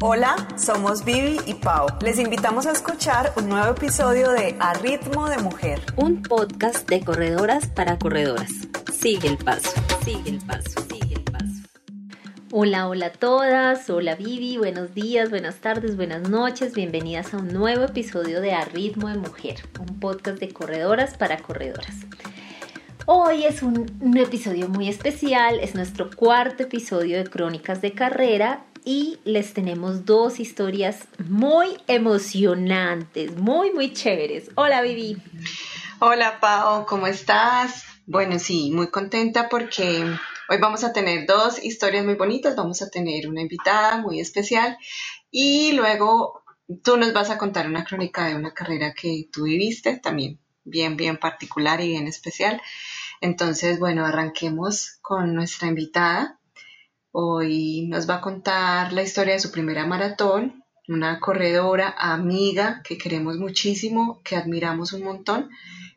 Hola, somos Vivi y Pau. Les invitamos a escuchar un nuevo episodio de A Ritmo de Mujer. Un podcast de corredoras para corredoras. Sigue el paso, sigue el paso, sigue el paso. Hola, hola a todas. Hola Vivi, buenos días, buenas tardes, buenas noches. Bienvenidas a un nuevo episodio de A Ritmo de Mujer, un podcast de corredoras para corredoras. Hoy es un, un, episodio muy especial, es nuestro cuarto episodio de Crónicas de Carrera y les tenemos dos historias muy emocionantes, muy, muy chéveres. Hola, Vivi. Hola, Pau, ¿cómo estás? Bueno, sí, muy contenta porque hoy vamos a tener dos historias muy bonitas. Vamos a tener una invitada muy especial y luego tú nos vas a contar una crónica de una carrera que tú viviste también bien, bien particular y bien especial. Entonces, bueno, arranquemos con nuestra invitada. Hoy nos va a contar la historia de su primera maratón, una corredora amiga que queremos muchísimo, que admiramos un montón.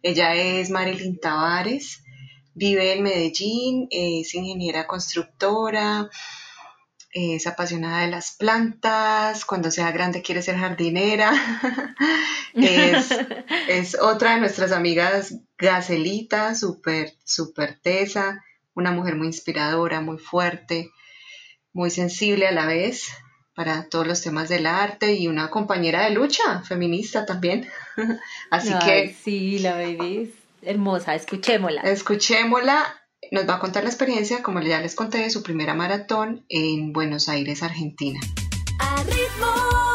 Ella es Marilyn Tavares, vive en Medellín, es ingeniera constructora, es apasionada de las plantas, cuando sea grande quiere ser jardinera. es, es, otra de nuestras amigas Gacelita, súper, súper tesa, una mujer muy inspiradora, muy fuerte, muy sensible a la vez para todos los temas del arte y una compañera de lucha feminista también. Así Ay, que... Sí, la baby es hermosa, escuchémosla. Escuchémosla. Nos va a contar la experiencia, como ya les conté, de su primera maratón en Buenos Aires, Argentina. A ritmo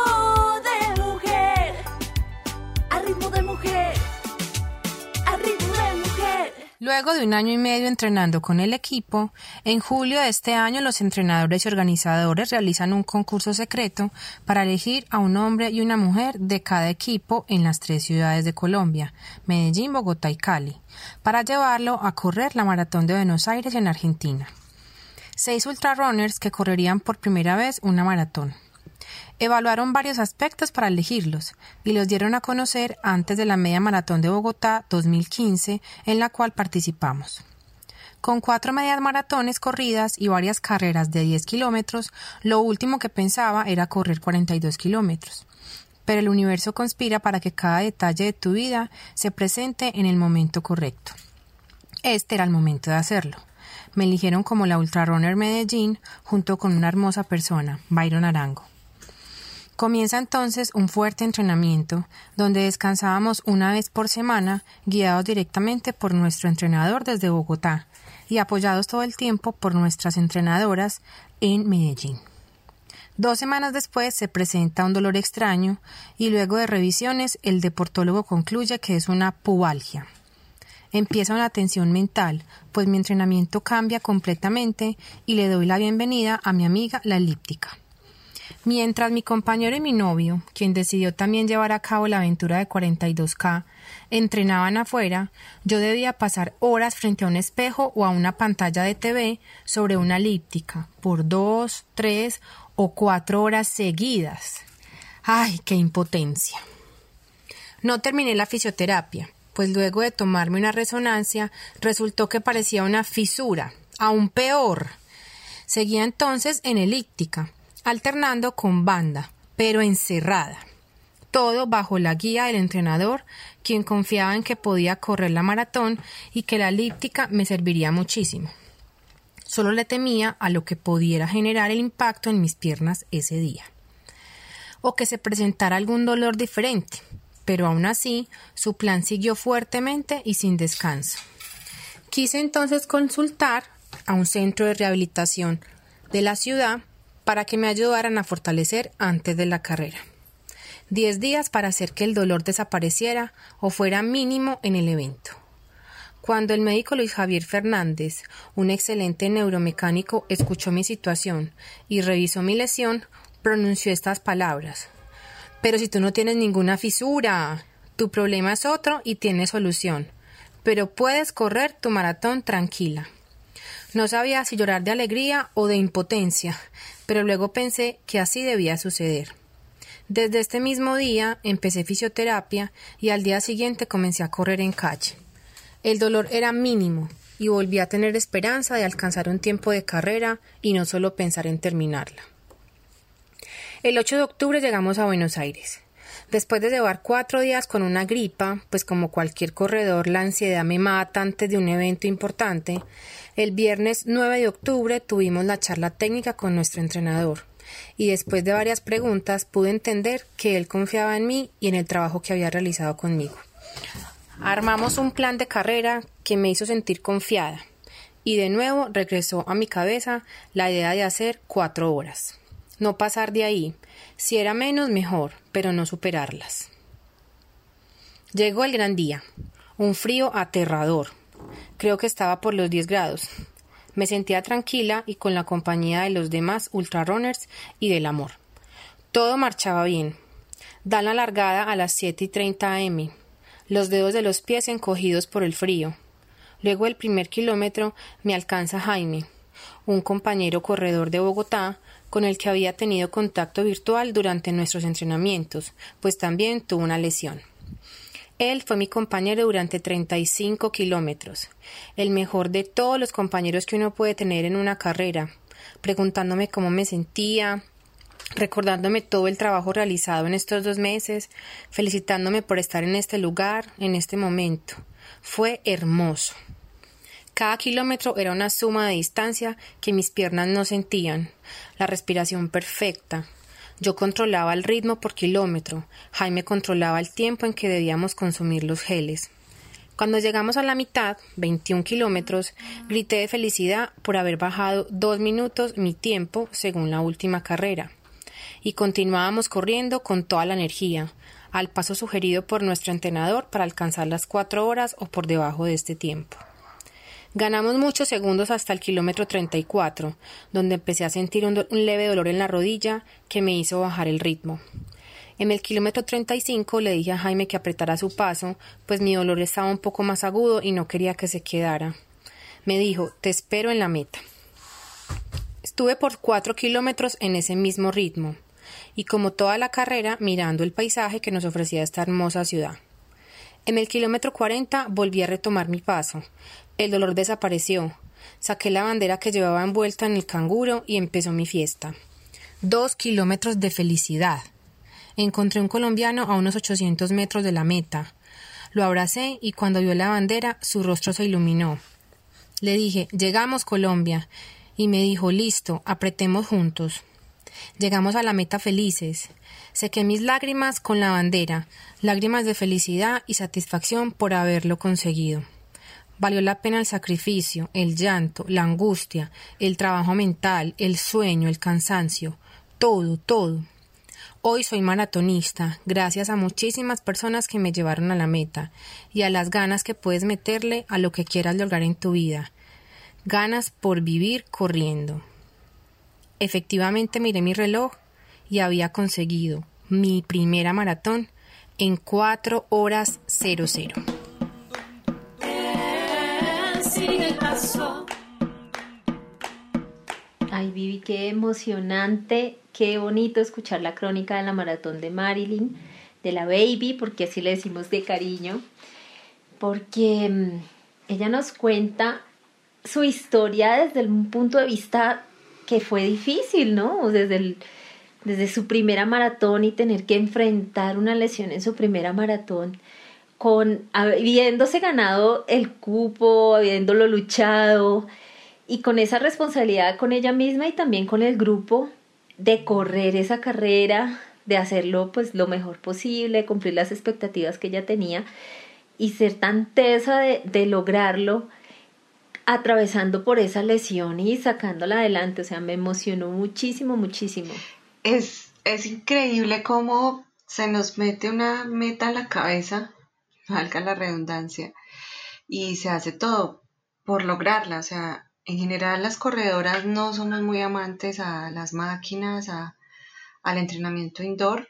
Luego de un año y medio entrenando con el equipo, en julio de este año los entrenadores y organizadores realizan un concurso secreto para elegir a un hombre y una mujer de cada equipo en las tres ciudades de Colombia, Medellín, Bogotá y Cali, para llevarlo a correr la maratón de Buenos Aires en Argentina. Seis ultrarunners que correrían por primera vez una maratón. Evaluaron varios aspectos para elegirlos y los dieron a conocer antes de la media maratón de Bogotá 2015 en la cual participamos. Con cuatro medias maratones corridas y varias carreras de 10 kilómetros, lo último que pensaba era correr 42 kilómetros. Pero el universo conspira para que cada detalle de tu vida se presente en el momento correcto. Este era el momento de hacerlo. Me eligieron como la Ultrarunner Medellín junto con una hermosa persona, Byron Arango. Comienza entonces un fuerte entrenamiento, donde descansábamos una vez por semana, guiados directamente por nuestro entrenador desde Bogotá y apoyados todo el tiempo por nuestras entrenadoras en Medellín. Dos semanas después se presenta un dolor extraño y luego de revisiones el deportólogo concluye que es una pubalgia. Empieza una tensión mental, pues mi entrenamiento cambia completamente y le doy la bienvenida a mi amiga la elíptica. Mientras mi compañero y mi novio, quien decidió también llevar a cabo la aventura de 42K, entrenaban afuera, yo debía pasar horas frente a un espejo o a una pantalla de TV sobre una elíptica por dos, tres o cuatro horas seguidas. ¡Ay, qué impotencia! No terminé la fisioterapia, pues luego de tomarme una resonancia resultó que parecía una fisura, aún peor. Seguía entonces en elíptica, alternando con banda, pero encerrada. Todo bajo la guía del entrenador, quien confiaba en que podía correr la maratón y que la elíptica me serviría muchísimo. Solo le temía a lo que pudiera generar el impacto en mis piernas ese día. O que se presentara algún dolor diferente, pero aún así su plan siguió fuertemente y sin descanso. Quise entonces consultar a un centro de rehabilitación de la ciudad para que me ayudaran a fortalecer antes de la carrera. Diez días para hacer que el dolor desapareciera o fuera mínimo en el evento. Cuando el médico Luis Javier Fernández, un excelente neuromecánico, escuchó mi situación y revisó mi lesión, pronunció estas palabras. Pero si tú no tienes ninguna fisura, tu problema es otro y tiene solución. Pero puedes correr tu maratón tranquila. No sabía si llorar de alegría o de impotencia, pero luego pensé que así debía suceder. Desde este mismo día empecé fisioterapia y al día siguiente comencé a correr en calle. El dolor era mínimo y volví a tener esperanza de alcanzar un tiempo de carrera y no solo pensar en terminarla. El 8 de octubre llegamos a Buenos Aires. Después de llevar cuatro días con una gripa, pues como cualquier corredor la ansiedad me mata antes de un evento importante, el viernes 9 de octubre tuvimos la charla técnica con nuestro entrenador y después de varias preguntas pude entender que él confiaba en mí y en el trabajo que había realizado conmigo. Armamos un plan de carrera que me hizo sentir confiada y de nuevo regresó a mi cabeza la idea de hacer cuatro horas. No pasar de ahí. Si era menos, mejor, pero no superarlas. Llegó el gran día. Un frío aterrador. Creo que estaba por los 10 grados. Me sentía tranquila y con la compañía de los demás ultrarunners y del amor. Todo marchaba bien. Dan la largada a las 7 y 30 am. Los dedos de los pies encogidos por el frío. Luego el primer kilómetro me alcanza Jaime, un compañero corredor de Bogotá con el que había tenido contacto virtual durante nuestros entrenamientos, pues también tuvo una lesión. Él fue mi compañero durante 35 kilómetros, el mejor de todos los compañeros que uno puede tener en una carrera, preguntándome cómo me sentía, recordándome todo el trabajo realizado en estos dos meses, felicitándome por estar en este lugar, en este momento. Fue hermoso. Cada kilómetro era una suma de distancia que mis piernas no sentían, la respiración perfecta. Yo controlaba el ritmo por kilómetro, Jaime controlaba el tiempo en que debíamos consumir los geles. Cuando llegamos a la mitad, 21 kilómetros, grité de felicidad por haber bajado dos minutos mi tiempo según la última carrera. Y continuábamos corriendo con toda la energía, al paso sugerido por nuestro entrenador para alcanzar las cuatro horas o por debajo de este tiempo. Ganamos muchos segundos hasta el kilómetro 34, donde empecé a sentir un, leve dolor en la rodilla que me hizo bajar el ritmo. En el kilómetro 35 le dije a Jaime que apretara su paso, pues mi dolor estaba un poco más agudo y no quería que se quedara. Me dijo, te espero en la meta. Estuve por cuatro kilómetros en ese mismo ritmo, y como toda la carrera mirando el paisaje que nos ofrecía esta hermosa ciudad. En el kilómetro 40 volví a retomar mi paso, el dolor desapareció. Saqué la bandera que llevaba envuelta en el canguro y empezó mi fiesta. Dos kilómetros de felicidad. Encontré un colombiano a unos 800 metros de la meta. Lo abracé y cuando vio la bandera su rostro se iluminó. Le dije Llegamos Colombia y me dijo Listo, apretemos juntos. Llegamos a la meta felices. Sequé mis lágrimas con la bandera, lágrimas de felicidad y satisfacción por haberlo conseguido. Valió la pena el sacrificio, el llanto, la angustia, el trabajo mental, el sueño, el cansancio, todo, todo. Hoy soy maratonista, gracias a muchísimas personas que me llevaron a la meta y a las ganas que puedes meterle a lo que quieras lograr en tu vida. Ganas por vivir corriendo. Efectivamente miré mi reloj y había conseguido mi primera maratón en cuatro horas Ay, Vivi, qué emocionante, qué bonito escuchar la crónica de la maratón de Marilyn, de la baby, porque así le decimos de cariño, porque mm, ella nos cuenta su historia desde un punto de vista que fue difícil, ¿no? Desde, desde su primera maratón y tener que enfrentar una lesión en su primera maratón con habiéndose ganado el cupo, habiéndolo luchado y con esa responsabilidad con ella misma y también con el grupo de correr esa carrera, de hacerlo pues lo mejor posible, cumplir las expectativas que ella tenía y ser tan tesa de, de lograrlo atravesando por esa lesión y sacándola adelante, o sea, me emocionó muchísimo, muchísimo. Es, es increíble cómo se nos mete una meta en la cabeza valga la redundancia, y se hace todo por lograrla. O sea, en general las corredoras no somos muy amantes a las máquinas, a, al entrenamiento indoor,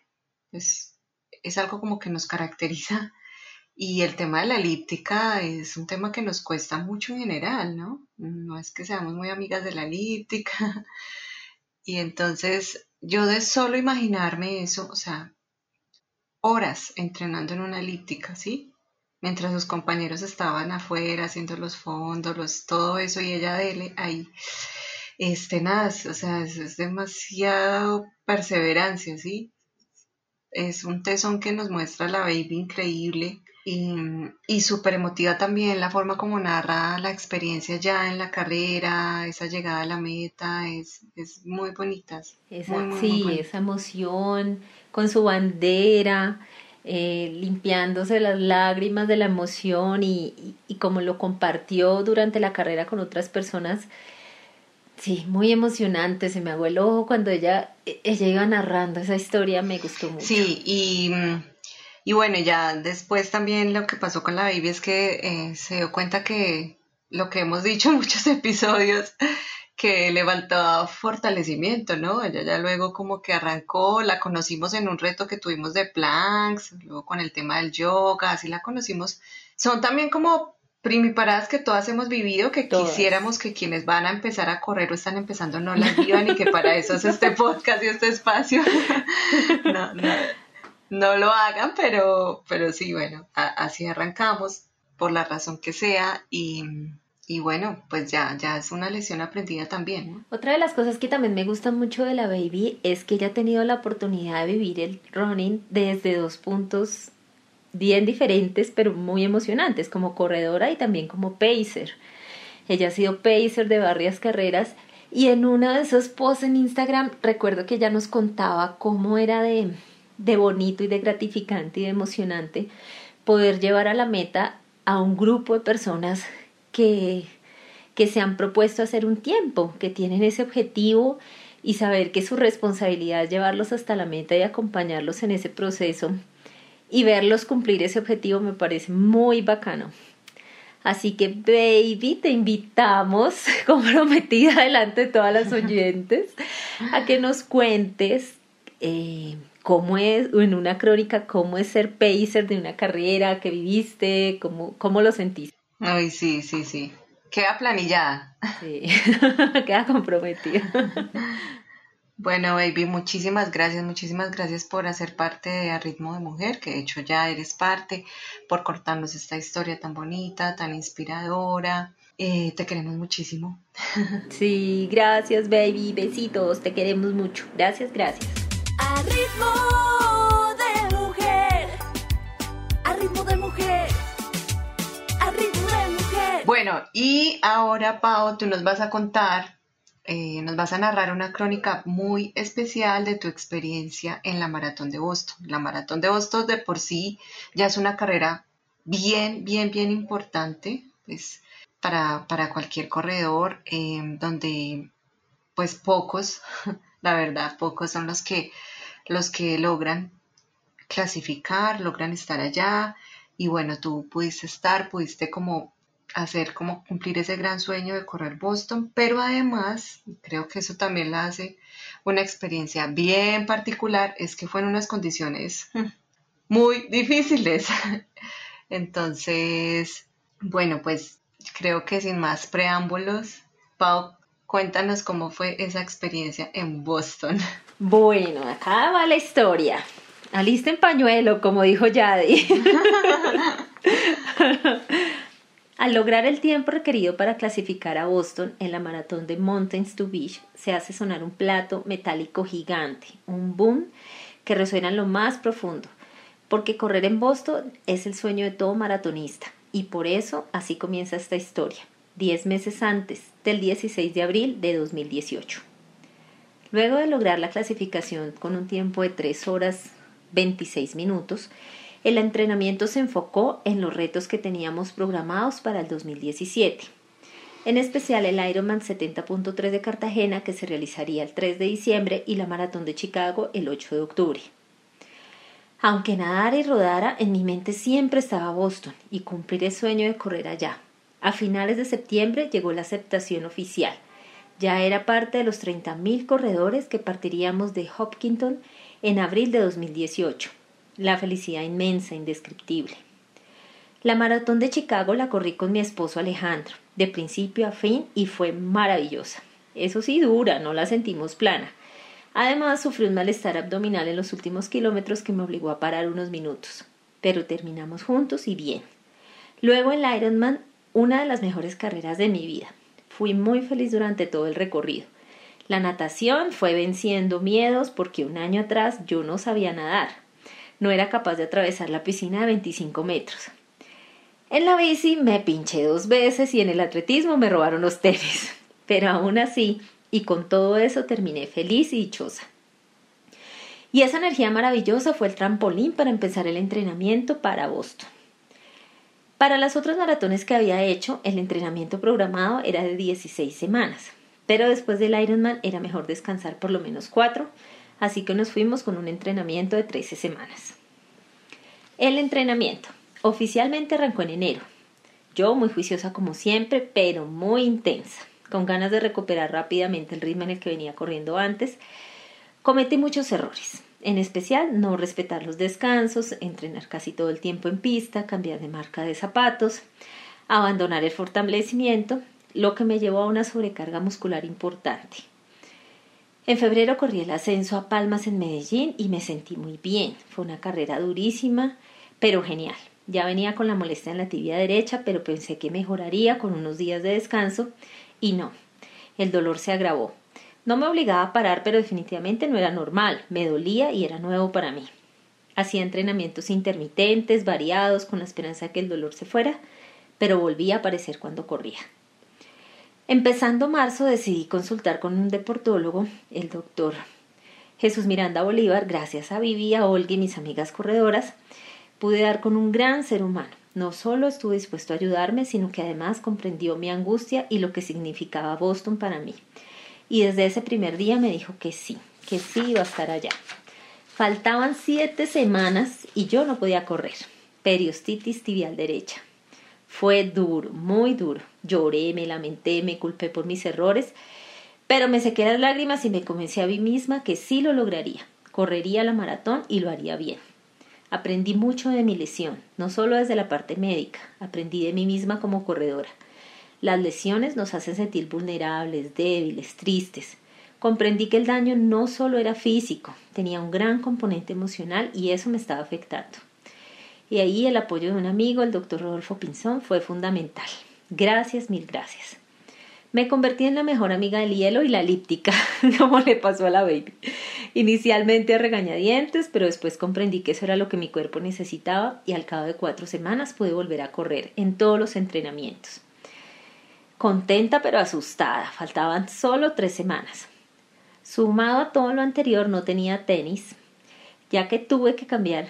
pues es algo como que nos caracteriza. Y el tema de la elíptica es un tema que nos cuesta mucho en general, ¿no? No es que seamos muy amigas de la elíptica. Y entonces yo de solo imaginarme eso, o sea, horas entrenando en una elíptica, ¿sí? Mientras sus compañeros estaban afuera haciendo los fondos, los, todo eso y ella dele ahí. es tenaz, o sea, es, es demasiado perseverancia, ¿sí? Es un tesón que nos muestra la baby increíble y, y súper emotiva también la forma como narra la experiencia ya en la carrera, esa llegada a la meta, es, es muy bonita. Esa, muy, muy, sí, muy bonita. esa emoción con su bandera, eh, limpiándose las lágrimas de la emoción y, y, y como lo compartió durante la carrera con otras personas. Sí, muy emocionante, se me aguó el ojo cuando ella, ella iba narrando esa historia, me gustó mucho. Sí, y, y bueno, ya después también lo que pasó con la baby es que eh, se dio cuenta que lo que hemos dicho en muchos episodios, que le faltaba fortalecimiento, ¿no? Ella ya luego como que arrancó, la conocimos en un reto que tuvimos de planks, luego con el tema del yoga, así la conocimos. Son también como primiparadas que todas hemos vivido, que Todas. quisiéramos que quienes van a empezar a correr o están empezando no las vivan y que para eso es este podcast y este espacio. no, no, no lo hagan, pero, pero sí, bueno, a- así arrancamos por la razón que sea y, y bueno, pues ya, ya es una lección aprendida también, ¿no? Otra de las cosas que también me gusta mucho de la baby es que ella ha tenido la oportunidad de vivir el running desde dos puntos bien diferentes, pero muy emocionantes, como corredora y también como pacer. Ella ha sido pacer de varias carreras y en uno de esos posts en Instagram recuerdo que ella nos contaba cómo era de, de bonito y de gratificante y de emocionante poder llevar a la meta a un grupo de personas que, que se han propuesto hacer un tiempo, que tienen ese objetivo y saber que su responsabilidad es llevarlos hasta la meta y acompañarlos en ese proceso y verlos cumplir ese objetivo me parece muy bacano. Así que, baby, te invitamos, comprometida delante de todas las oyentes, a que nos cuentes eh, cómo es, en una crónica, cómo es ser pacer de una carrera que viviste, cómo, cómo lo sentiste. Ay, sí, sí, sí. Queda planillada. Sí. Queda comprometida. Bueno, baby, muchísimas gracias, muchísimas gracias por hacer parte de A Ritmo de Mujer, que de hecho ya eres parte, por contarnos esta historia tan bonita, tan inspiradora. Eh, te queremos muchísimo. Sí, gracias, baby. Besitos, te queremos mucho. Gracias, gracias. A ritmo de mujer. A ritmo de mujer. A ritmo de mujer. Bueno, y ahora, Pau, tú nos vas a contar, eh, nos vas a narrar una crónica muy especial de tu experiencia en la Maratón de Boston. La Maratón de Boston de por sí ya es una carrera bien, bien, bien importante, pues, para, para cualquier corredor, eh, donde, pues, pocos, la verdad, pocos son los que, los que logran clasificar, logran estar allá. Y bueno, tú pudiste estar, pudiste como hacer como cumplir ese gran sueño de correr Boston, pero además, creo que eso también la hace una experiencia bien particular, es que fue en unas condiciones muy difíciles. Entonces, bueno, pues creo que sin más preámbulos, Pau, cuéntanos cómo fue esa experiencia en Boston. Bueno, acá va la historia. Alisten pañuelo, como dijo Yadi. Al lograr el tiempo requerido para clasificar a Boston en la maratón de Mountains to Beach, se hace sonar un plato metálico gigante, un boom que resuena en lo más profundo, porque correr en Boston es el sueño de todo maratonista, y por eso así comienza esta historia, diez meses antes del 16 de abril de 2018. Luego de lograr la clasificación con un tiempo de 3 horas 26 minutos, el entrenamiento se enfocó en los retos que teníamos programados para el 2017, en especial el Ironman 70.3 de Cartagena que se realizaría el 3 de diciembre y la Maratón de Chicago el 8 de octubre. Aunque nadara y rodara, en mi mente siempre estaba Boston y cumplir el sueño de correr allá. A finales de septiembre llegó la aceptación oficial. Ya era parte de los 30.000 corredores que partiríamos de Hopkinton en abril de 2018. La felicidad inmensa, indescriptible. La maratón de Chicago la corrí con mi esposo Alejandro, de principio a fin, y fue maravillosa. Eso sí, dura, no la sentimos plana. Además, sufrí un malestar abdominal en los últimos kilómetros que me obligó a parar unos minutos. Pero terminamos juntos y bien. Luego el Ironman, una de las mejores carreras de mi vida. Fui muy feliz durante todo el recorrido. La natación fue venciendo miedos porque un año atrás yo no sabía nadar. No era capaz de atravesar la piscina de 25 metros. En la bici me pinché dos veces y en el atletismo me robaron los tenis. Pero aún así, y con todo eso terminé feliz y dichosa. Y esa energía maravillosa fue el trampolín para empezar el entrenamiento para Boston. Para las otras maratones que había hecho, el entrenamiento programado era de 16 semanas, pero después del Ironman era mejor descansar por lo menos cuatro, así que nos fuimos con un entrenamiento de 13 semanas. El entrenamiento oficialmente arrancó en enero. Yo muy juiciosa como siempre, pero muy intensa, con ganas de recuperar rápidamente el ritmo en el que venía corriendo antes Cometí muchos errores, en especial no respetar los descansos, entrenar casi todo el tiempo en pista, cambiar de marca de zapatos, abandonar el fortalecimiento, lo que me llevó a una sobrecarga muscular importante. En febrero corrí el ascenso a Palmas en Medellín y me sentí muy bien. Fue una carrera durísima, pero genial. Ya venía con la molestia en la tibia derecha, pero pensé que mejoraría con unos días de descanso y no. El dolor se agravó. No me obligaba a parar, pero definitivamente no era normal, me dolía y era nuevo para mí. Hacía entrenamientos intermitentes, variados, con la esperanza de que el dolor se fuera, pero volvía a aparecer cuando corría. Empezando marzo decidí consultar con un deportólogo, el doctor Jesús Miranda Bolívar, gracias a Vivi, a Olga y mis amigas corredoras, pude dar con un gran ser humano. No solo estuvo dispuesto a ayudarme, sino que además comprendió mi angustia y lo que significaba Boston para mí y desde ese primer día me dijo que sí, que sí iba a estar allá. Faltaban siete semanas y yo no podía correr. Periostitis tibial derecha. Fue duro, muy duro. Lloré, me lamenté, me culpé por mis errores, pero me sequé las lágrimas y me convencí a mí misma que sí lo lograría. Correría la maratón y lo haría bien. Aprendí mucho de mi lesión, no solo desde la parte médica, aprendí de mí misma como corredora. Las lesiones nos hacen sentir vulnerables, débiles, tristes. Comprendí que el daño no solo era físico, tenía un gran componente emocional y eso me estaba afectando. Y ahí el apoyo de un amigo, el doctor Rodolfo Pinzón, fue fundamental. Gracias, mil gracias. Me convertí en la mejor amiga del hielo y la elíptica, como le pasó a la baby. Inicialmente a regañadientes, pero después comprendí que eso era lo que mi cuerpo necesitaba y al cabo de cuatro semanas pude volver a correr en todos los entrenamientos contenta pero asustada. Faltaban solo tres semanas. Sumado a todo lo anterior, no tenía tenis, ya que tuve que cambiar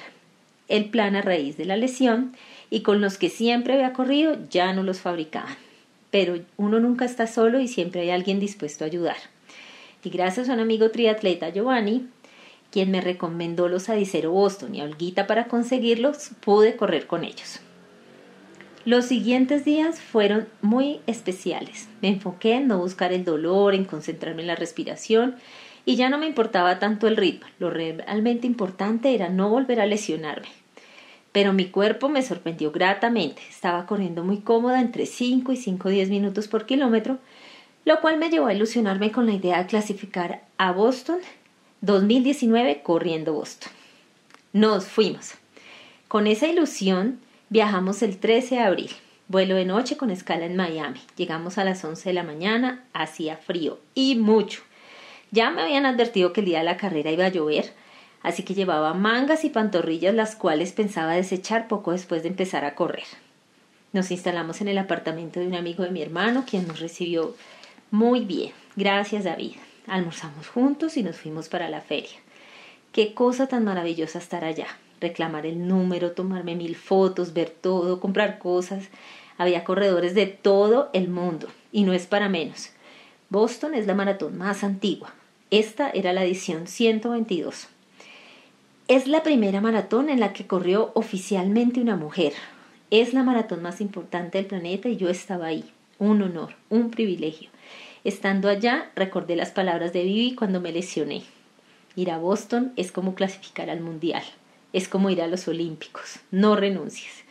el plan a raíz de la lesión y con los que siempre había corrido ya no los fabricaban. Pero uno nunca está solo y siempre hay alguien dispuesto a ayudar. Y gracias a un amigo triatleta Giovanni, quien me recomendó los Adicero Boston y a Olguita para conseguirlos, pude correr con ellos. Los siguientes días fueron muy especiales. Me enfoqué en no buscar el dolor, en concentrarme en la respiración y ya no me importaba tanto el ritmo. Lo realmente importante era no volver a lesionarme. Pero mi cuerpo me sorprendió gratamente. Estaba corriendo muy cómoda entre 5 y 5 10 minutos por kilómetro, lo cual me llevó a ilusionarme con la idea de clasificar a Boston 2019 corriendo Boston. Nos fuimos. Con esa ilusión Viajamos el 13 de abril, vuelo de noche con escala en Miami. Llegamos a las 11 de la mañana, hacía frío y mucho. Ya me habían advertido que el día de la carrera iba a llover, así que llevaba mangas y pantorrillas las cuales pensaba desechar poco después de empezar a correr. Nos instalamos en el apartamento de un amigo de mi hermano, quien nos recibió muy bien. Gracias, David. Almorzamos juntos y nos fuimos para la feria. Qué cosa tan maravillosa estar allá reclamar el número, tomarme mil fotos, ver todo, comprar cosas. Había corredores de todo el mundo y no es para menos. Boston es la maratón más antigua. Esta era la edición 122. Es la primera maratón en la que corrió oficialmente una mujer. Es la maratón más importante del planeta y yo estaba ahí. Un honor, un privilegio. Estando allá, recordé las palabras de Vivi cuando me lesioné. Ir a Boston es como clasificar al Mundial es como ir a los Olímpicos. No renuncies.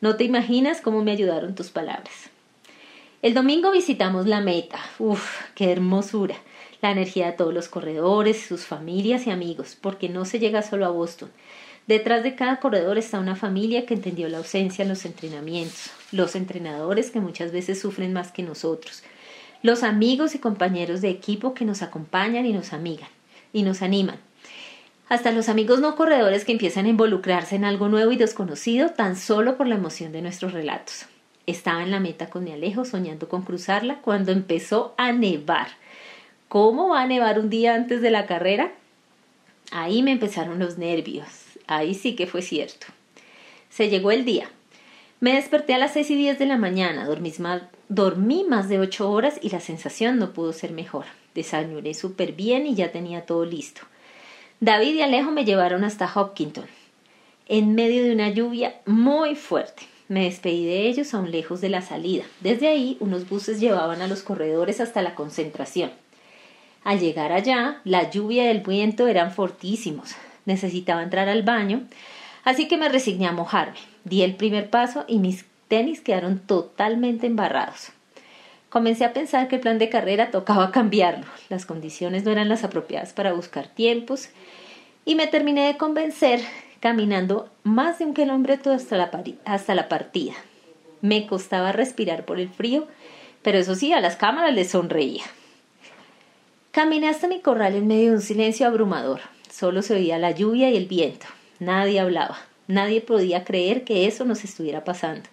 No te imaginas cómo me ayudaron tus palabras. El domingo visitamos la meta. Uf, qué hermosura. La energía de todos los corredores, sus familias y amigos, porque no se llega solo a Boston. Detrás de cada corredor está una familia que entendió la ausencia en los entrenamientos, los entrenadores que muchas veces sufren más que nosotros, los amigos y compañeros de equipo que nos acompañan y nos amigan y nos animan. Hasta los amigos no corredores que empiezan a involucrarse en algo nuevo y desconocido tan solo por la emoción de nuestros relatos. Estaba en la meta con mi Alejo soñando con cruzarla cuando empezó a nevar. ¿Cómo va a nevar un día antes de la carrera? Ahí me empezaron los nervios. Ahí sí que fue cierto. Se llegó el día. Me desperté a las seis y diez de la mañana, dormí más, dormí más de ocho horas y la sensación no pudo ser mejor. Desayuné súper bien y ya tenía todo listo. David y Alejo me llevaron hasta Hopkinton, en medio de una lluvia muy fuerte. Me despedí de ellos aún lejos de la salida. Desde ahí, unos buses llevaban a los corredores hasta la concentración. Al llegar allá, la lluvia y el viento eran fortísimos. Necesitaba entrar al baño, así que me resigné a mojarme. Di el primer paso y mis tenis quedaron totalmente embarrados. Comencé a pensar que el plan de carrera tocaba cambiarlo. Las condiciones no eran las apropiadas para buscar tiempos y me terminé de convencer caminando más de un kilómetro hasta la, hasta la partida. Me costaba respirar por el frío, pero eso sí, a las cámaras les sonreía. Caminé hasta mi corral en medio de un silencio abrumador. Solo se oía la lluvia y el viento. Nadie hablaba. Nadie podía creer que eso nos estuviera pasando.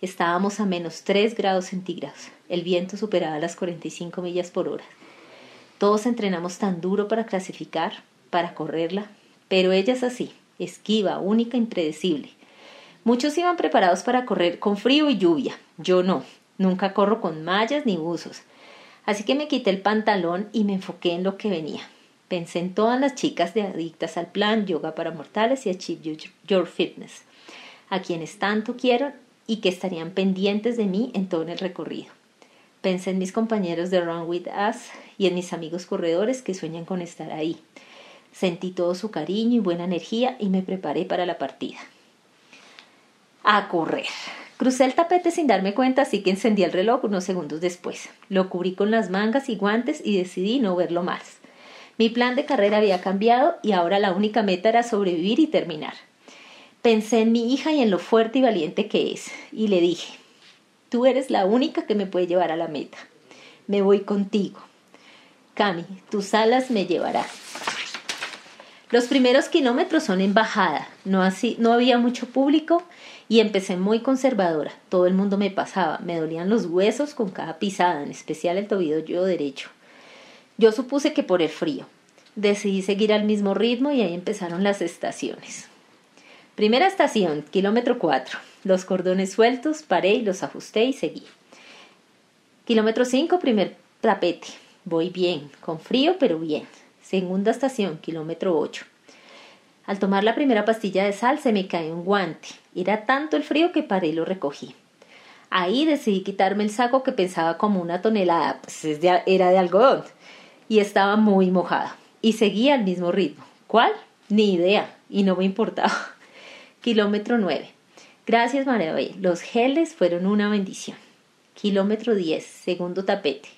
Estábamos a menos 3 grados centígrados. El viento superaba las 45 millas por hora. Todos entrenamos tan duro para clasificar, para correrla, pero ella es así, esquiva, única, impredecible. Muchos iban preparados para correr con frío y lluvia. Yo no. Nunca corro con mallas ni buzos. Así que me quité el pantalón y me enfoqué en lo que venía. Pensé en todas las chicas de adictas al plan Yoga para Mortales y Achieve Your Fitness, a quienes tanto quiero y que estarían pendientes de mí en todo el recorrido. Pensé en mis compañeros de Run With Us y en mis amigos corredores que sueñan con estar ahí. Sentí todo su cariño y buena energía y me preparé para la partida. A correr. Crucé el tapete sin darme cuenta, así que encendí el reloj unos segundos después. Lo cubrí con las mangas y guantes y decidí no verlo más. Mi plan de carrera había cambiado y ahora la única meta era sobrevivir y terminar. Pensé en mi hija y en lo fuerte y valiente que es, y le dije, tú eres la única que me puede llevar a la meta. Me voy contigo. Cami, tus alas me llevarán. Los primeros kilómetros son en bajada, no, así, no había mucho público y empecé muy conservadora. Todo el mundo me pasaba, me dolían los huesos con cada pisada, en especial el tobillo derecho. Yo supuse que por el frío. Decidí seguir al mismo ritmo y ahí empezaron las estaciones. Primera estación, kilómetro 4. Los cordones sueltos, paré y los ajusté y seguí. Kilómetro 5, primer tapete. Voy bien, con frío pero bien. Segunda estación, kilómetro 8. Al tomar la primera pastilla de sal se me cae un guante. Era tanto el frío que paré y lo recogí. Ahí decidí quitarme el saco que pensaba como una tonelada, pues era de algodón, y estaba muy mojada. Y seguía al mismo ritmo. ¿Cuál? Ni idea, y no me importaba. Kilómetro 9. Gracias, María Los geles fueron una bendición. Kilómetro 10. Segundo tapete.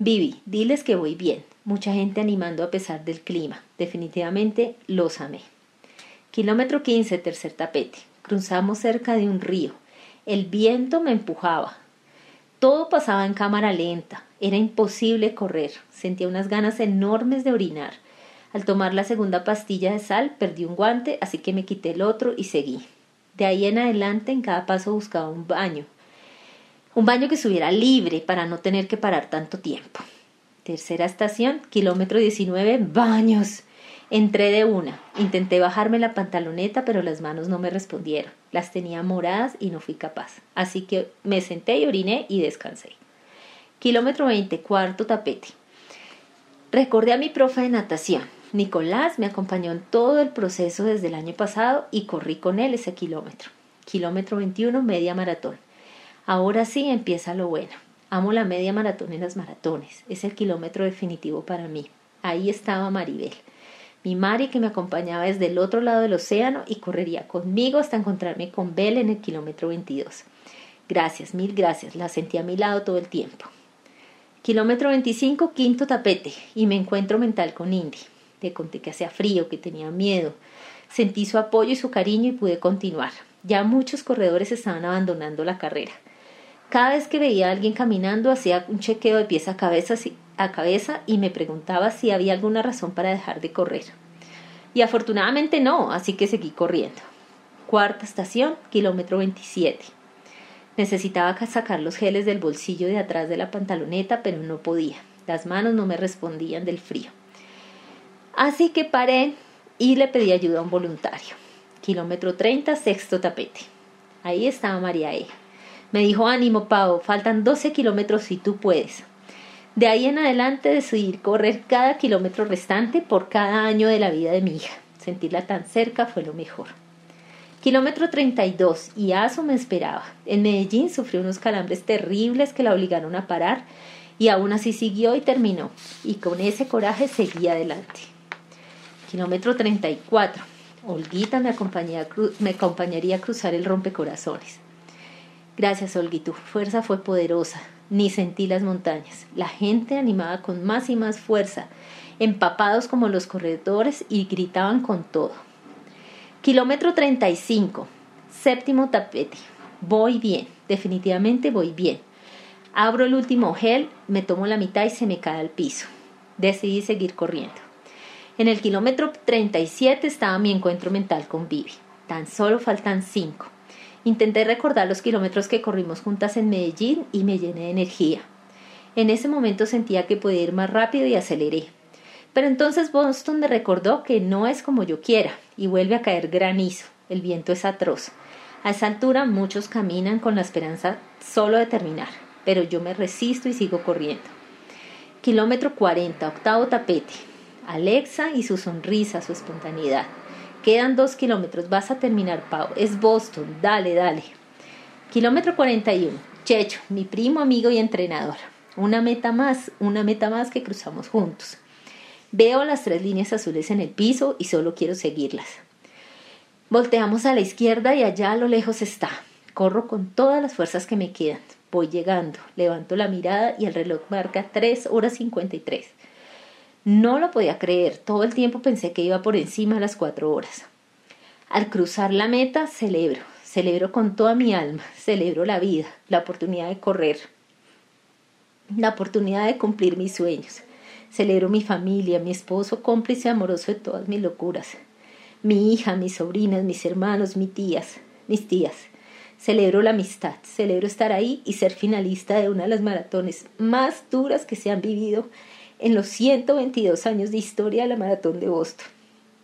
Vivi, diles que voy bien. Mucha gente animando a pesar del clima. Definitivamente los amé. Kilómetro 15. Tercer tapete. Cruzamos cerca de un río. El viento me empujaba. Todo pasaba en cámara lenta. Era imposible correr. Sentía unas ganas enormes de orinar. Al tomar la segunda pastilla de sal perdí un guante, así que me quité el otro y seguí. De ahí en adelante en cada paso buscaba un baño. Un baño que estuviera libre para no tener que parar tanto tiempo. Tercera estación, kilómetro 19, baños. Entré de una. Intenté bajarme la pantaloneta, pero las manos no me respondieron. Las tenía moradas y no fui capaz. Así que me senté y oriné y descansé. Kilómetro 20, cuarto tapete. Recordé a mi profe de natación. Nicolás me acompañó en todo el proceso desde el año pasado y corrí con él ese kilómetro. Kilómetro 21, media maratón. Ahora sí empieza lo bueno. Amo la media maratón en las maratones. Es el kilómetro definitivo para mí. Ahí estaba Maribel, mi Mari que me acompañaba desde el otro lado del océano y correría conmigo hasta encontrarme con Bel en el kilómetro 22. Gracias, mil gracias. La sentí a mi lado todo el tiempo. Kilómetro 25, quinto tapete, y me encuentro mental con Indy. Le conté que hacía frío, que tenía miedo. Sentí su apoyo y su cariño y pude continuar. Ya muchos corredores estaban abandonando la carrera. Cada vez que veía a alguien caminando hacía un chequeo de pies a cabeza, y me preguntaba si había alguna razón para dejar de correr. Y afortunadamente no, así que seguí corriendo. Cuarta estación, kilómetro 27. Necesitaba sacar los geles del bolsillo de atrás de la pantaloneta, pero no podía. Las manos no me respondían del frío. Así que paré y le pedí ayuda a un voluntario. Kilómetro 30, sexto tapete. Ahí estaba María E. Me dijo, ánimo, Pau, faltan 12 kilómetros y tú puedes. De ahí en adelante decidí correr cada kilómetro restante por cada año de la vida de mi hija. Sentirla tan cerca fue lo mejor. Kilómetro 32 y Aso me esperaba. En Medellín sufrió unos calambres terribles que la obligaron a parar y aún así siguió y terminó. Y con ese coraje seguí adelante. Kilómetro 34. Olguita me, me acompañaría a cruzar el rompecorazones. Gracias, Olguita. Tu fuerza fue poderosa ni sentí las montañas. La gente animaba con más y más fuerza, empapados como los corredores y gritaban con todo. Kilómetro 35, séptimo tapete. Voy bien, definitivamente voy bien. Abro el último gel, me tomo la mitad y se me cae al piso. Decidí seguir corriendo. En el kilómetro 37 estaba mi encuentro mental con Vivi. Tan solo faltan cinco. Intenté recordar los kilómetros que corrimos juntas en Medellín y me llené de energía. En ese momento sentía que podía ir más rápido y aceleré. Pero entonces Boston me recordó que no es como yo quiera y vuelve a caer granizo. El viento es atroz. A esa altura muchos caminan con la esperanza solo de terminar, pero yo me resisto y sigo corriendo. Kilómetro 40, octavo tapete. Alexa y su sonrisa, su espontaneidad. Quedan dos kilómetros, vas a terminar, Pau. Es Boston, dale, dale. Kilómetro 41. Checho, mi primo, amigo y entrenador. Una meta más, una meta más que cruzamos juntos. Veo las tres líneas azules en el piso y solo quiero seguirlas. Volteamos a la izquierda y allá a lo lejos está. Corro con todas las fuerzas que me quedan. Voy llegando, levanto la mirada y el reloj marca 3 horas 53. No lo podía creer, todo el tiempo pensé que iba por encima de las cuatro horas. Al cruzar la meta, celebro, celebro con toda mi alma, celebro la vida, la oportunidad de correr, la oportunidad de cumplir mis sueños. Celebro mi familia, mi esposo, cómplice amoroso de todas mis locuras, mi hija, mis sobrinas, mis hermanos, mis tías, mis tías. Celebro la amistad, celebro estar ahí y ser finalista de una de las maratones más duras que se han vivido en los 122 años de historia de la Maratón de Boston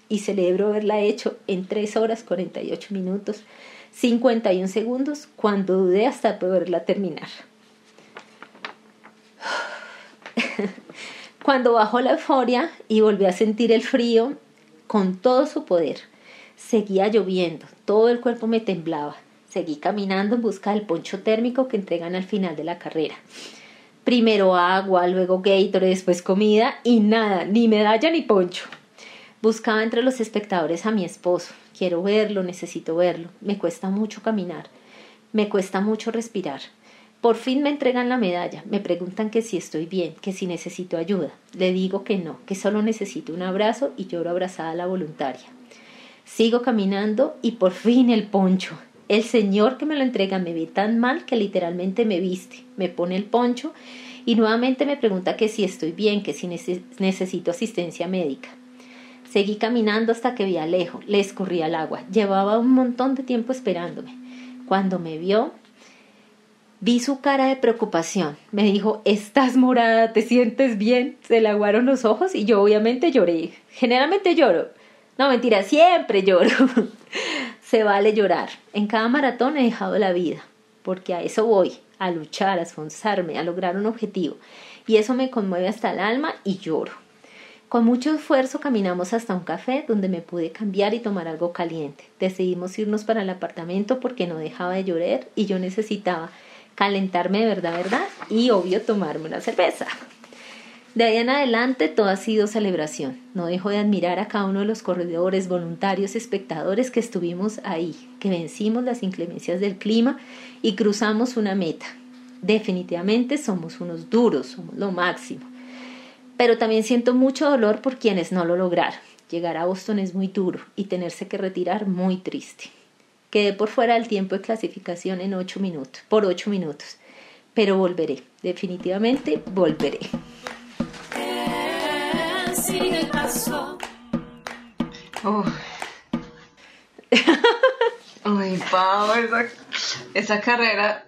y celebro haberla hecho en 3 horas 48 minutos 51 segundos cuando dudé hasta poderla terminar. cuando bajó la euforia y volví a sentir el frío con todo su poder, seguía lloviendo, todo el cuerpo me temblaba. Seguí caminando en busca del poncho térmico que entregan al final de la carrera. Primero agua, luego Gatorade, después comida y nada, ni medalla ni poncho. Buscaba entre los espectadores a mi esposo. Quiero verlo, necesito verlo. Me cuesta mucho caminar. Me cuesta mucho respirar. Por fin me entregan la medalla. Me preguntan que si estoy bien, que si necesito ayuda. Le digo que no, que solo necesito un abrazo y lloro abrazada a la voluntaria. Sigo caminando y por fin el poncho. El señor que me lo entrega me ve tan mal que literalmente me viste, me pone el poncho y nuevamente me pregunta que si estoy bien, que si necesito asistencia médica. Seguí caminando hasta que vi a Alejo, le escurrí al agua. Llevaba un montón de tiempo esperándome. Cuando me vio, vi su cara de preocupación. Me dijo, estás morada, ¿te sientes bien? Se le aguaron los ojos y yo obviamente lloré. Generalmente lloro. No, mentira, siempre lloro. Se vale llorar. En cada maratón he dejado la vida, porque a eso voy, a luchar, a esforzarme, a lograr un objetivo. Y eso me conmueve hasta el alma y lloro. Con mucho esfuerzo caminamos hasta un café donde me pude cambiar y tomar algo caliente. Decidimos irnos para el apartamento porque no dejaba de llorar y yo necesitaba calentarme de verdad, verdad y obvio tomarme una cerveza. De ahí en adelante todo ha sido celebración. No dejo de admirar a cada uno de los corredores, voluntarios, espectadores que estuvimos ahí, que vencimos las inclemencias del clima y cruzamos una meta. Definitivamente somos unos duros, somos lo máximo. Pero también siento mucho dolor por quienes no lo lograron. Llegar a Boston es muy duro y tenerse que retirar muy triste. Quedé por fuera del tiempo de clasificación en ocho minutos, por ocho minutos. pero volveré, definitivamente volveré. Sigue el paso. Uf. Pau, esa, carrera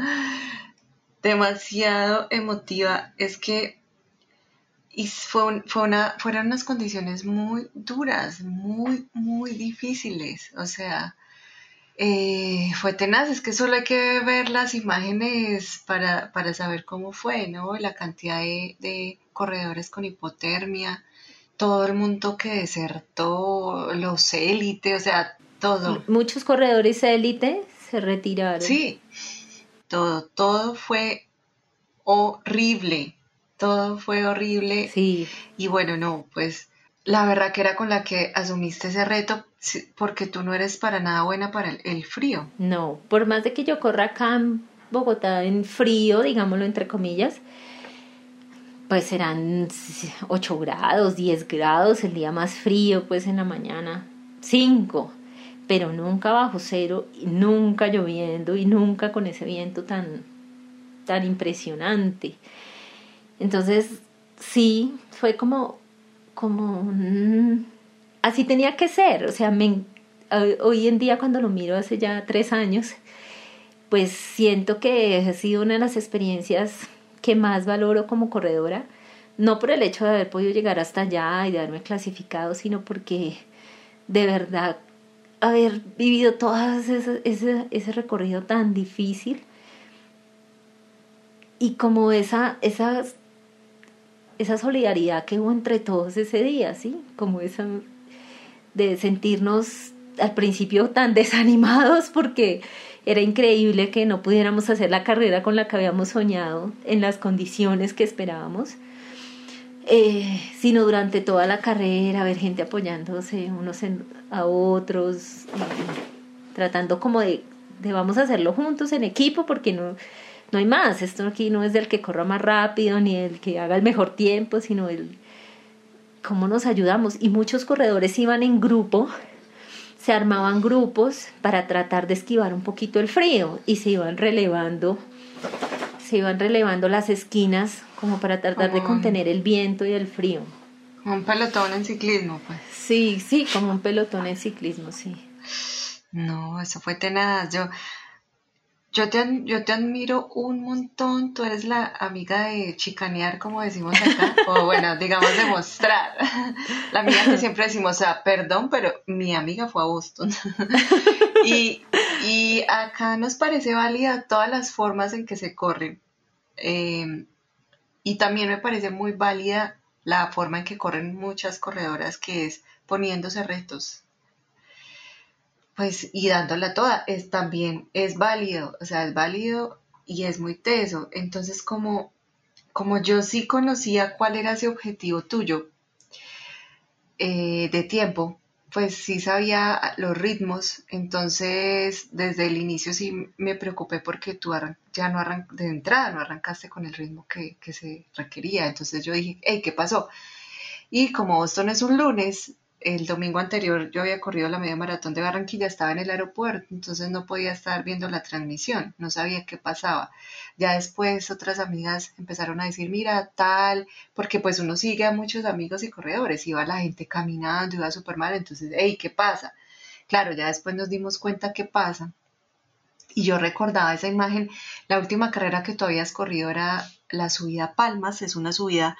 demasiado emotiva. Es que fue, fue una, fueron unas condiciones muy duras, muy, muy difíciles. O sea, eh, fue tenaz. Es que solo hay que ver las imágenes para, para saber cómo fue, ¿no? La cantidad de corredores con hipotermia, todo el mundo que desertó, los élite, o sea, todo. Muchos corredores élite se retiraron. Sí, todo, todo fue horrible, todo fue horrible. Sí, Y bueno, no, pues la verdad que era con la que asumiste ese reto, sí, porque tú no eres para nada buena para el, el frío. no, por más de que yo corra acá en Bogotá en frío, digámoslo entre comillas, pues serán 8 grados, 10 grados, el día más frío, pues en la mañana 5, pero nunca bajo cero, y nunca lloviendo y nunca con ese viento tan, tan impresionante. Entonces, sí, fue como, como, así tenía que ser, o sea, hoy en día cuando lo miro hace ya tres años, pues siento que ha sido una de las experiencias que más valoro como corredora, no por el hecho de haber podido llegar hasta allá y de haberme clasificado, sino porque de verdad haber vivido todo ese, ese, ese recorrido tan difícil y como esa, esa, esa solidaridad que hubo entre todos ese día, ¿sí? Como esa de sentirnos al principio tan desanimados porque era increíble que no pudiéramos hacer la carrera con la que habíamos soñado en las condiciones que esperábamos, eh, sino durante toda la carrera ver gente apoyándose unos en- a otros, y tratando como de, de vamos a hacerlo juntos en equipo porque no, no hay más, esto aquí no es del que corra más rápido ni el que haga el mejor tiempo, sino el cómo nos ayudamos. Y muchos corredores iban en grupo se armaban grupos para tratar de esquivar un poquito el frío y se iban relevando se iban relevando las esquinas como para tratar de Como- contener el viento y el frío. Un pelotón en ciclismo, pues. Sí, sí, como un pelotón en ciclismo, sí. No, eso fue tenaz. Yo, yo, te, ad- yo te admiro un montón. Tú eres la amiga de chicanear, como decimos acá. o bueno, digamos, demostrar. La amiga que siempre decimos, o sea, perdón, pero mi amiga fue a Boston. y, y acá nos parece válida todas las formas en que se corren. Eh, y también me parece muy válida la forma en que corren muchas corredoras, que es poniéndose retos pues y dándola toda es también es válido o sea es válido y es muy teso. Entonces como como yo sí conocía cuál era ese objetivo tuyo eh, de tiempo pues sí sabía los ritmos. Entonces desde el inicio sí me preocupé porque tú ya no arran de entrada no arrancaste con el ritmo que, que se requería. Entonces yo dije hey qué pasó y como Boston es un lunes, el domingo anterior yo había corrido la media maratón de Barranquilla, estaba en el aeropuerto, entonces no podía estar viendo la transmisión, no sabía qué pasaba. Ya después otras amigas empezaron a decir, mira, tal, porque pues uno sigue a muchos amigos y corredores, iba la gente caminando, iba súper mal, entonces, hey, ¿qué pasa? Claro, ya después nos dimos cuenta qué pasa. Y yo recordaba esa imagen, la última carrera que tú habías corrido era la subida Palmas, es una subida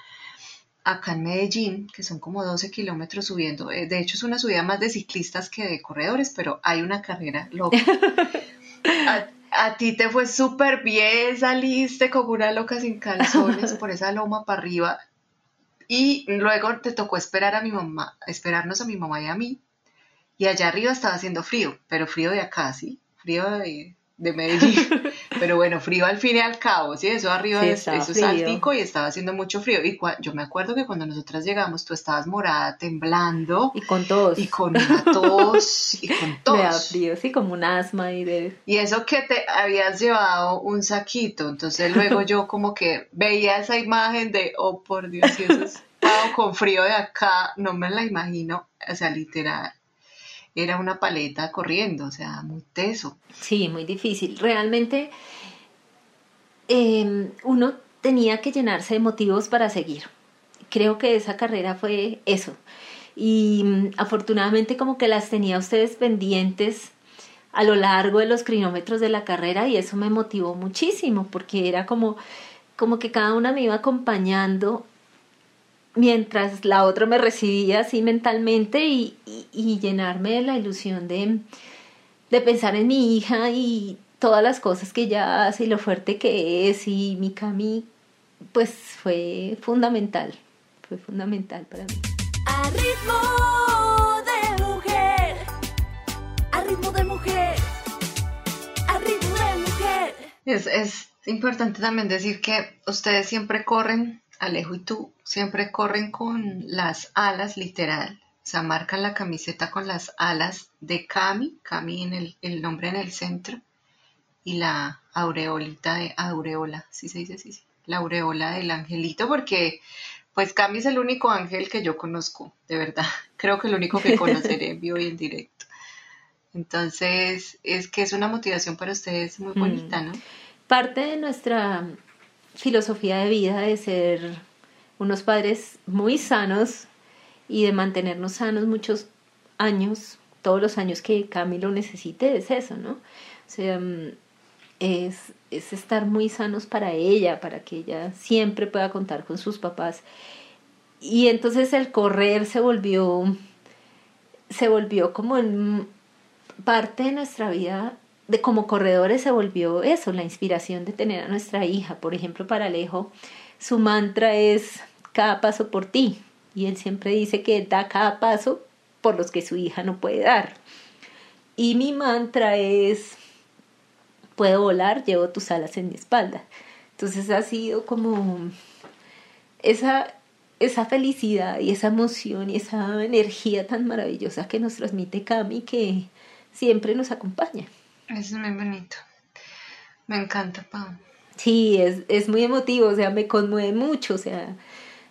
acá en Medellín, que son como 12 kilómetros subiendo. Eh, De hecho, es una subida más de ciclistas que de corredores, pero hay una carrera loca. A, a ti te fue súper bien, saliste como una loca sin calzones por esa loma para arriba. Y luego te tocó esperar a mi mamá, esperarnos a mi mamá y a mí. Y allá arriba estaba haciendo frío, pero frío de acá, ¿sí? Frío de, de Medellín. Pero bueno, frío al fin y al cabo, ¿sí? Eso arriba Sí, es, eso es altico y estaba haciendo mucho frío. Y yo me acuerdo que cuando nosotras llegamos, tú estabas morada, temblando Y con todos. y con una tos y con Me da tos. frío, sí, como un asma y de... Y eso que te habías llevado un saquito, entonces luego yo como que veía esa imagen de, oh por Dios, si eso es con frío de acá, no me la imagino, o sea, literal, era una paleta corriendo, o sea, muy teso. Sí, muy difícil. Realmente em, uno tenía que llenarse de motivos para seguir. Creo que esa carrera fue eso. Y mm, afortunadamente como que las tenía ustedes pendientes a lo largo de los crinómetros de la carrera y eso me motivó muchísimo porque era como, como que cada una me iba acompañando mientras la otra me recibía así mentalmente y, y, llenarme de la ilusión de, de pensar en mi hija y todas las cosas que ella hace y lo fuerte que es y mi Cami pues fue fundamental, fue fundamental para mí. A ritmo de mujer, a ritmo de mujer, a ritmo de mujer. Es, es importante también decir que ustedes siempre corren, Alejo y tú, siempre corren con las alas literal. O sea, marcan la camiseta con las alas de Cami, Cami en el, el nombre en el centro, y la aureolita de aureola, ¿sí se dice así? Sí, la aureola del angelito, porque pues Cami es el único ángel que yo conozco, de verdad. Creo que el único que conoceré en vivo y en directo. Entonces, es que es una motivación para ustedes muy mm. bonita, ¿no? Parte de nuestra filosofía de vida de ser unos padres muy sanos y de mantenernos sanos muchos años, todos los años que Cami lo necesite, es eso, ¿no? O sea, mm, es, es estar muy sanos para ella, para que ella siempre pueda contar con sus papás. Y entonces el correr se volvió, se volvió como parte de nuestra vida, de como corredores se volvió eso, la inspiración de tener a nuestra hija. Por ejemplo, para Alejo, su mantra es cada paso por ti. Y él siempre dice que da cada paso por los que su hija no puede dar. Y mi mantra es puedo volar, llevo tus alas en mi espalda. Entonces ha sido como esa, esa felicidad y esa emoción y esa energía tan maravillosa que nos transmite Cami que siempre nos acompaña. Es muy bonito. Me encanta, Pau. Sí, es, es muy emotivo, o sea, me conmueve mucho, o sea,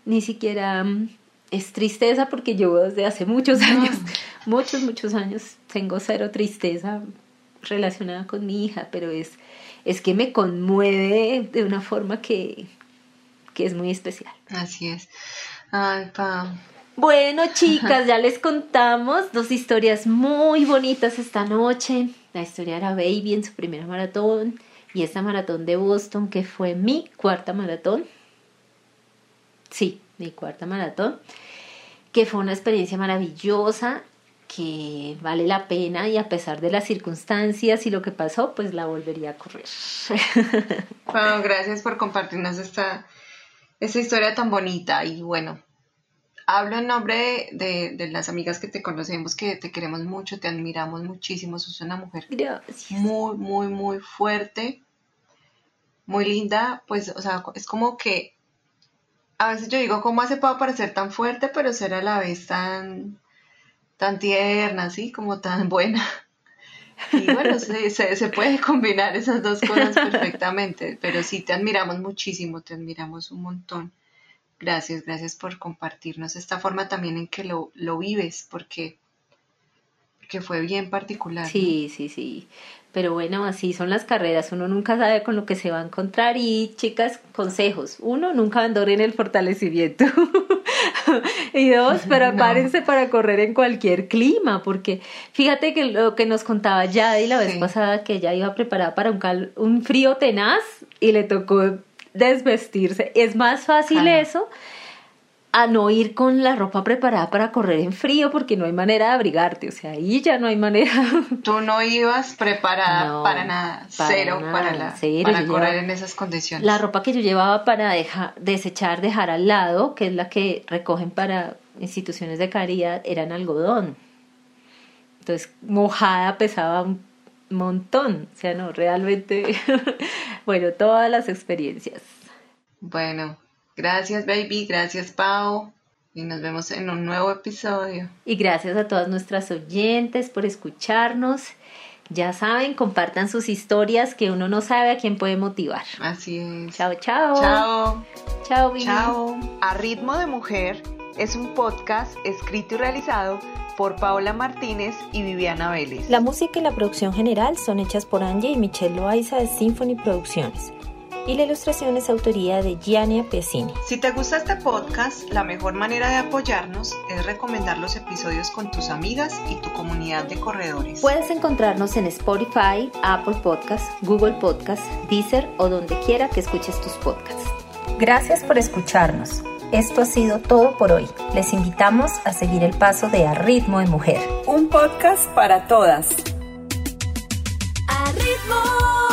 ni siquiera mm, es tristeza porque yo desde hace muchos años, muchos, muchos años, tengo cero tristeza relacionada con mi hija, pero es, es que me conmueve de una forma que, que es muy especial. Así es. Ay, pa. Bueno, chicas, ya les contamos dos historias muy bonitas esta noche. La historia de la Baby en su primera maratón y esta maratón de Boston que fue mi cuarta maratón. Sí, mi cuarta maratón, que fue una experiencia maravillosa que vale la pena y a pesar de las circunstancias y lo que pasó, pues la volvería a correr. Bueno, gracias por compartirnos esta, esta historia tan bonita y bueno, hablo en nombre de, de, las amigas que te conocemos, que te queremos mucho, te admiramos muchísimo, sos una mujer muy, muy, muy fuerte, muy linda, pues, o sea, es como que a veces yo digo, ¿cómo hace para ser tan fuerte, pero ser a la vez tan tan tierna, así como tan buena. Y bueno, se, se, puede combinar esas dos cosas perfectamente, pero sí te admiramos muchísimo, te admiramos un montón. Gracias, gracias por compartirnos esta forma también en que lo, lo vives, porque, porque fue bien particular. Sí, sí, sí. Pero bueno, así son las carreras, uno nunca sabe con lo que se va a encontrar y chicas, consejos. Uno, nunca abandonen el fortalecimiento. y dos, prepárense para correr en cualquier clima, porque fíjate que lo que nos contaba Yadi la vez pasada, que ella iba preparada para un, un frío tenaz y le tocó desvestirse. Es más fácil eso a no ir con la ropa preparada para correr en frío porque no hay manera de abrigarte, o sea, ahí ya no hay manera. Tú no ibas preparada para nada, cero para, la, para correr en esas condiciones. La ropa que yo llevaba para dejar, desechar, dejar al lado, que es la que recogen para instituciones de caridad, era en algodón. Entonces, mojada pesaba un montón, o sea, no, realmente, bueno, todas las experiencias. Bueno, Gracias, baby. Gracias, Pau. Y nos vemos en un nuevo episodio. Y gracias a todas nuestras oyentes por escucharnos. Ya saben, compartan sus historias que uno no sabe a quién puede motivar. Así es. Chao, chao. Chao. Chao, Chao. A Ritmo de Mujer es un podcast escrito y realizado por Paola Martínez y Viviana Vélez. La música y la producción general son hechas por Angie y Michelle Loaiza de Symphony Producciones y la ilustración es autoría de Giannia Piacini. Si te gusta este podcast, la mejor manera de apoyarnos es recomendar los episodios con tus amigas y tu comunidad de corredores. Puedes encontrarnos en Spotify, Apple Podcasts, Google Podcasts, Deezer o donde quiera que escuches tus podcasts. Gracias por escucharnos esto ha sido todo por hoy. Les invitamos a seguir el paso de A Ritmo de Mujer. Un podcast para todas. A Ritmo.